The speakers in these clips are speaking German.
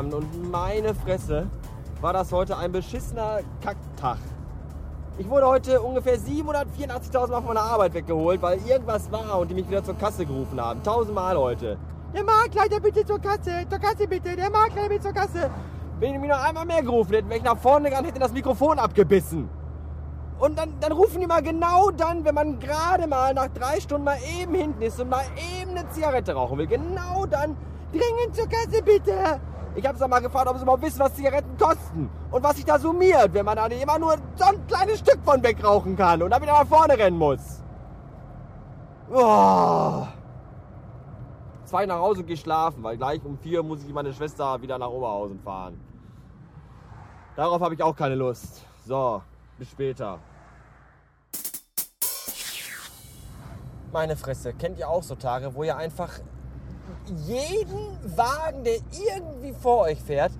Feierabend und meine Fresse war das heute ein beschissener Kacktag. Ich wurde heute ungefähr 784.000 Mal von meiner Arbeit weggeholt, weil irgendwas war und die mich wieder zur Kasse gerufen haben. Tausendmal heute. Der Marktleiter bitte zur Kasse, zur Kasse bitte, der Marktleiter bitte zur Kasse. Wenn die mich noch einmal mehr gerufen hätten, wäre ich nach vorne gegangen, hätte das Mikrofon abgebissen. Und dann, dann rufen die mal genau dann, wenn man gerade mal nach drei Stunden mal eben hinten ist und mal eben eine Zigarette rauchen will. Genau dann, dringend zur Kasse bitte. Ich habe es mal gefragt, ob sie überhaupt wissen, was Zigaretten kosten. Und was sich da summiert, wenn man da immer nur so ein kleines Stück von wegrauchen kann und dann wieder nach vorne rennen muss. Oh. Zwei nach Hause geschlafen, weil gleich um vier muss ich meine Schwester wieder nach Oberhausen fahren. Darauf habe ich auch keine Lust. So, bis später. Meine Fresse, kennt ihr auch so Tage, wo ihr einfach jeden Wagen, der irgendwie vor euch fährt,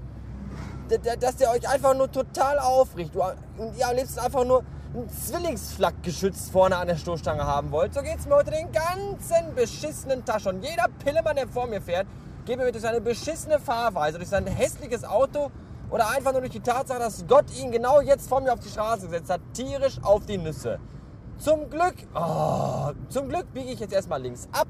dass der euch einfach nur total aufricht. Und ihr am liebsten einfach nur ein Zwillingsflakgeschütz vorne an der Stoßstange haben wollt. So geht's mir heute den ganzen beschissenen Tag schon. Jeder Pillemann, der vor mir fährt, geht mir durch seine beschissene Fahrweise, durch sein hässliches Auto oder einfach nur durch die Tatsache, dass Gott ihn genau jetzt vor mir auf die Straße gesetzt hat, tierisch auf die Nüsse. Zum Glück, oh, zum Glück biege ich jetzt erstmal links ab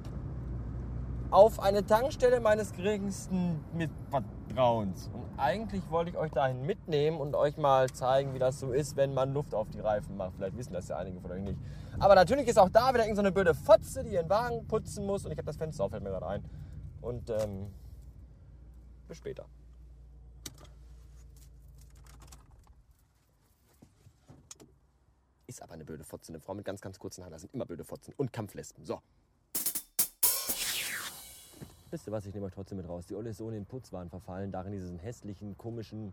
auf eine Tankstelle meines geringsten Mitvertrauens. Und eigentlich wollte ich euch dahin mitnehmen und euch mal zeigen, wie das so ist, wenn man Luft auf die Reifen macht. Vielleicht wissen das ja einige von euch nicht. Aber natürlich ist auch da wieder irgendeine so blöde Fotze, die ihren Wagen putzen muss. Und ich habe das Fenster auf, fällt mir gerade ein. Und ähm, bis später. Ist aber eine blöde Fotze. Eine Frau mit ganz, ganz kurzen Haaren. Sind immer blöde Fotzen. Und Kampflespen. So. Wisst ihr was, ich nehme euch trotzdem mit raus. Die Olle ist ohne den Putzwahn verfallen, darin diesen hässlichen, komischen,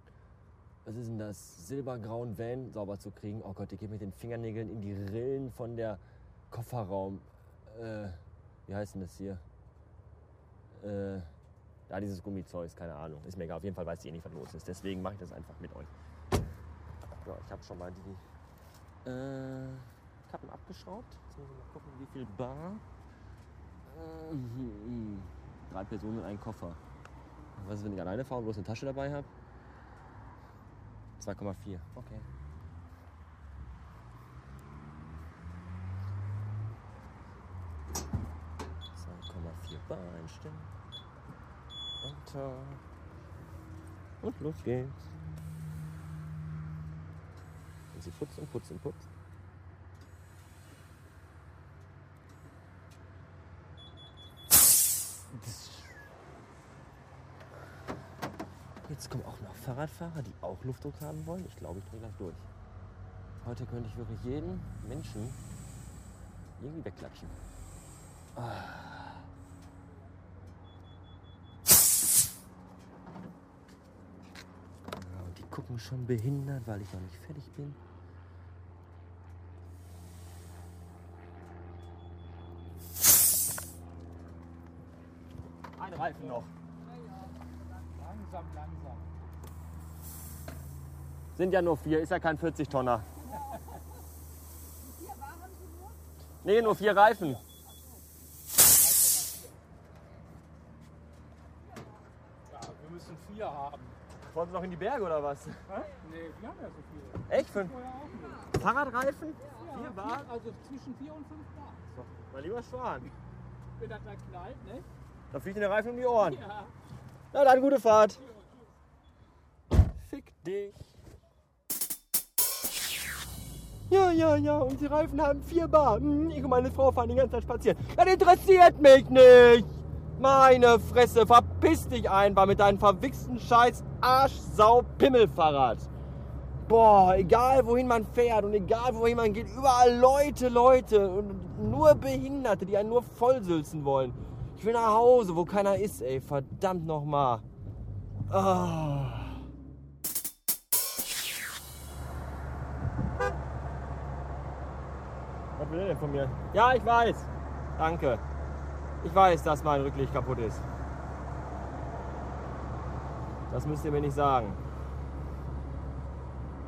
was ist denn das, silbergrauen Van sauber zu kriegen. Oh Gott, ich gehe mit den Fingernägeln in die Rillen von der Kofferraum, äh, wie heißt denn das hier? Äh, ja, dieses Gummizeug, keine Ahnung. Ist mir egal, auf jeden Fall weiß ich eh nicht, was los ist. Deswegen mache ich das einfach mit euch. So, ich habe schon mal die äh, Kappen abgeschraubt. Jetzt muss ich mal gucken, wie viel Bar. Mhm. Drei Personen in einen Koffer. Was ist, wenn ich alleine fahre und bloß eine Tasche dabei habe? 2,4. Okay. Bar einstellen. Enter. Und los geht's. Und sie putzt und putzt und putzt. Jetzt kommen auch noch Fahrradfahrer, die auch Luftdruck haben wollen. Ich glaube, ich drehe gleich durch. Heute könnte ich wirklich jeden Menschen irgendwie wegklatschen. Ah. Und die gucken schon behindert, weil ich noch nicht fertig bin. Ein Reifen noch. Langsam, langsam. Sind ja nur vier, ist ja kein 40-Tonner. Nee, nur vier Reifen. Ja, wir müssen vier haben. Wollen Sie noch in die Berge oder was? Hä? Nee, wir haben ja so viele. Echt? Fünf. Fahrradreifen? Ja, Vier Bar? Also zwischen vier und fünf Bar. Mein lieber Schwan. Wenn das da knallt, ne? Da fliegt der Reifen um die Ohren. Ja. Na dann, gute Fahrt. Fick dich. Ja, ja, ja, und die Reifen haben vier Bar. Hm, Ich und meine Frau fahren die ganze Zeit spazieren. Das interessiert mich nicht. Meine Fresse, verpiss dich einfach mit deinem verwichsten Scheiß Arschsau-Pimmelfahrrad. Boah, egal wohin man fährt und egal wohin man geht, überall Leute, Leute und nur Behinderte, die einen nur vollsülzen wollen. Ich will nach Hause, wo keiner ist, ey. Verdammt nochmal. Ah. Was will er denn von mir? Ja, ich weiß. Danke. Ich weiß, dass mein Rücklicht kaputt ist. Das müsst ihr mir nicht sagen.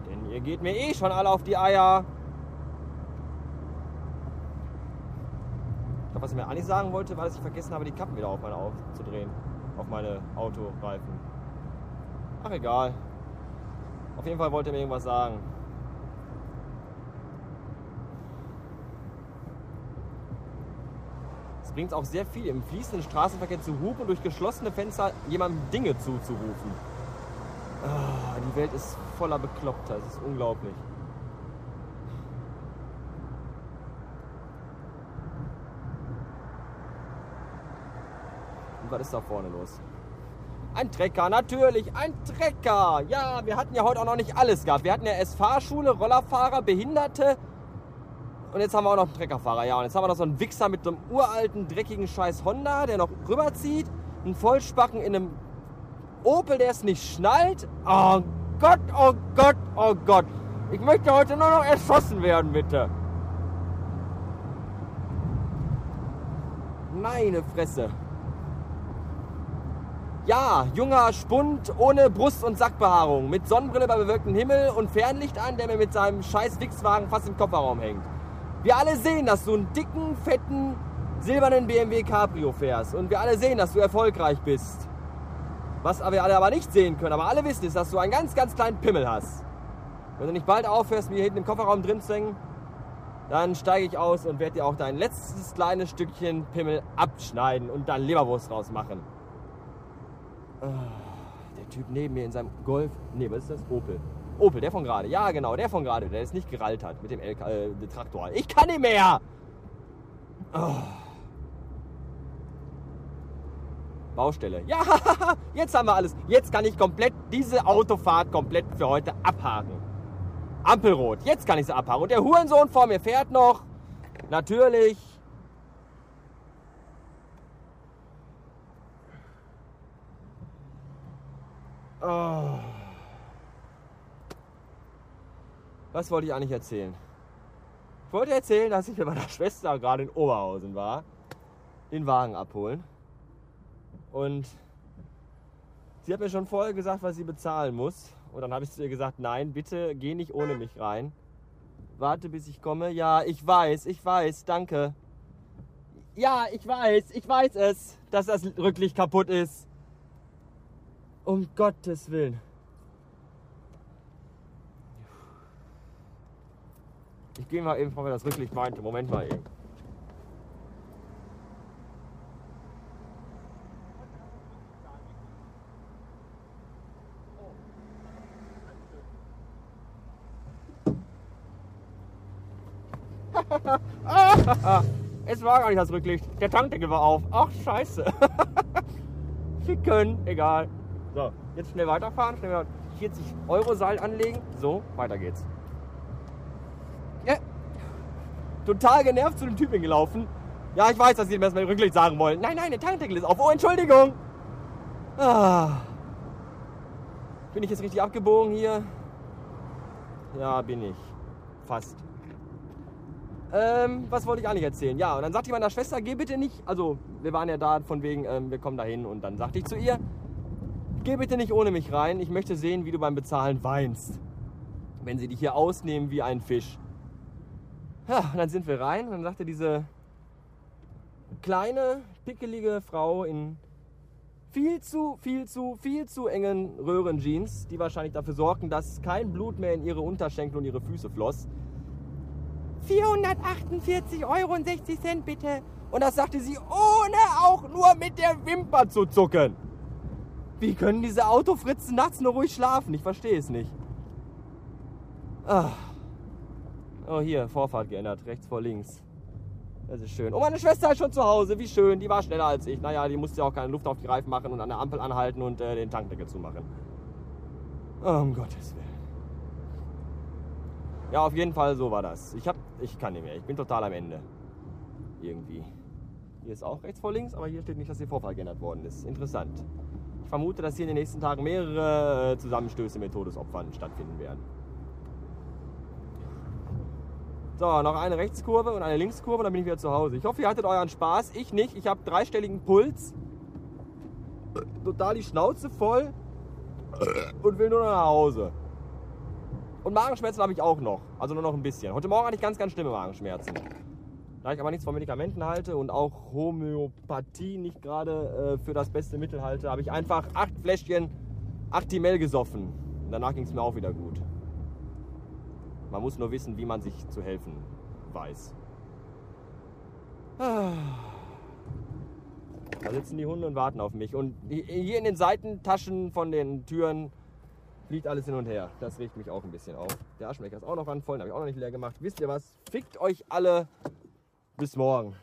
Denn ihr geht mir eh schon alle auf die Eier. Ich glaube, was ich mir eigentlich sagen wollte, war, dass ich vergessen habe, die Kappen wieder auf meine aufzudrehen. Auf meine Autoreifen. Ach egal. Auf jeden Fall wollte er mir irgendwas sagen. Es bringt auch sehr viel, im fließenden Straßenverkehr zu hupen und durch geschlossene Fenster jemandem Dinge zuzurufen. Ah, die Welt ist voller Bekloppter. Es ist unglaublich. Und was ist da vorne los? Ein Trecker, natürlich, ein Trecker. Ja, wir hatten ja heute auch noch nicht alles gehabt. Wir hatten ja erst Fahrschule, Rollerfahrer, Behinderte. Und jetzt haben wir auch noch einen Treckerfahrer. Ja, und jetzt haben wir noch so einen Wichser mit so einem uralten, dreckigen Scheiß Honda, der noch rüberzieht. Einen Vollspacken in einem Opel, der es nicht schnallt. Oh Gott, oh Gott, oh Gott. Ich möchte heute nur noch erschossen werden, bitte. Meine Fresse. Ja, junger Spund ohne Brust- und Sackbehaarung, mit Sonnenbrille bei bewölktem Himmel und Fernlicht an, der mir mit seinem scheiß Wichswagen fast im Kofferraum hängt. Wir alle sehen, dass du einen dicken, fetten, silbernen BMW Cabrio fährst. Und wir alle sehen, dass du erfolgreich bist. Was wir alle aber nicht sehen können, aber alle wissen, ist, dass du einen ganz, ganz kleinen Pimmel hast. Wenn du nicht bald aufhörst, mir hinten im Kofferraum drin zu hängen, dann steige ich aus und werde dir auch dein letztes kleines Stückchen Pimmel abschneiden und dann Leberwurst rausmachen. Ah, der Typ neben mir in seinem Golf. Nee, was ist das? Opel. Opel, der von gerade. Ja, genau, der von gerade, der es nicht gerallt hat mit dem LK, äh, Traktor. Ich kann nicht mehr! Oh. Baustelle. Ja, jetzt haben wir alles. Jetzt kann ich komplett diese Autofahrt komplett für heute abhaken. Ampelrot. Jetzt kann ich sie abhaken. Und der Hurensohn vor mir fährt noch. Natürlich. Oh. Was wollte ich eigentlich erzählen? Ich wollte erzählen, dass ich mit meiner Schwester gerade in Oberhausen war, den Wagen abholen. Und sie hat mir schon vorher gesagt, was sie bezahlen muss. Und dann habe ich zu ihr gesagt, nein, bitte geh nicht ohne mich rein. Warte, bis ich komme. Ja, ich weiß, ich weiß, danke. Ja, ich weiß, ich weiß es, dass das Rücklicht kaputt ist. Um Gottes Willen. Ich gehe mal eben, wer das Rücklicht meinte. Moment mal eben. es war gar nicht das Rücklicht. Der Tankdeckel war auf. Ach, scheiße. Ficken. Egal. So, jetzt schnell weiterfahren. Schnell 40 Euro Seil anlegen. So, weiter geht's. Ja. Total genervt zu dem Typen gelaufen. Ja, ich weiß, dass Sie ihm erstmal Rücklicht sagen wollen. Nein, nein, der Tankdeckel ist auf. Oh, Entschuldigung. Ah. Bin ich jetzt richtig abgebogen hier? Ja, bin ich. Fast. Ähm, was wollte ich eigentlich erzählen? Ja, und dann sagte ich meiner Schwester, geh bitte nicht. Also, wir waren ja da von wegen, ähm, wir kommen da hin. Und dann sagte ich zu ihr, geh bitte nicht ohne mich rein. Ich möchte sehen, wie du beim Bezahlen weinst. Wenn sie dich hier ausnehmen wie ein Fisch. Ja, und dann sind wir rein. Und dann sagte diese kleine, pickelige Frau in viel zu, viel zu, viel zu engen Röhrenjeans, die wahrscheinlich dafür sorgten, dass kein Blut mehr in ihre Unterschenkel und ihre Füße floss. 448,60 Euro bitte. Und das sagte sie, ohne auch nur mit der Wimper zu zucken. Wie können diese Autofritzen nachts nur ruhig schlafen? Ich verstehe es nicht. Ah. Oh, hier, Vorfahrt geändert. Rechts vor links. Das ist schön. Oh, meine Schwester ist schon zu Hause. Wie schön. Die war schneller als ich. Naja, die musste ja auch keine Luft auf die Reifen machen und an der Ampel anhalten und äh, den Tankdeckel zumachen. Oh, um Gottes Willen. Ja, auf jeden Fall so war das. Ich hab, ich kann nicht mehr. Ich bin total am Ende. Irgendwie. Hier ist auch rechts vor links, aber hier steht nicht, dass hier Vorfall geändert worden ist. Interessant. Ich vermute, dass hier in den nächsten Tagen mehrere äh, Zusammenstöße mit Todesopfern stattfinden werden. So, noch eine Rechtskurve und eine Linkskurve und dann bin ich wieder zu Hause. Ich hoffe, ihr hattet euren Spaß. Ich nicht. Ich habe dreistelligen Puls. Total die Schnauze voll. Und will nur noch nach Hause. Und Magenschmerzen habe ich auch noch. Also nur noch ein bisschen. Heute Morgen hatte ich ganz, ganz schlimme Magenschmerzen. Da ich aber nichts von Medikamenten halte und auch Homöopathie nicht gerade äh, für das beste Mittel halte, habe ich einfach acht Fläschchen Actimel gesoffen. Danach ging es mir auch wieder gut. Man muss nur wissen, wie man sich zu helfen weiß. Ah. Da sitzen die Hunde und warten auf mich. Und hier in den Seitentaschen von den Türen fliegt alles hin und her. Das regt mich auch ein bisschen auf. Der Aschenbecher ist auch noch randvoll, den habe ich auch noch nicht leer gemacht. Wisst ihr was? Fickt euch alle. Bis morgen.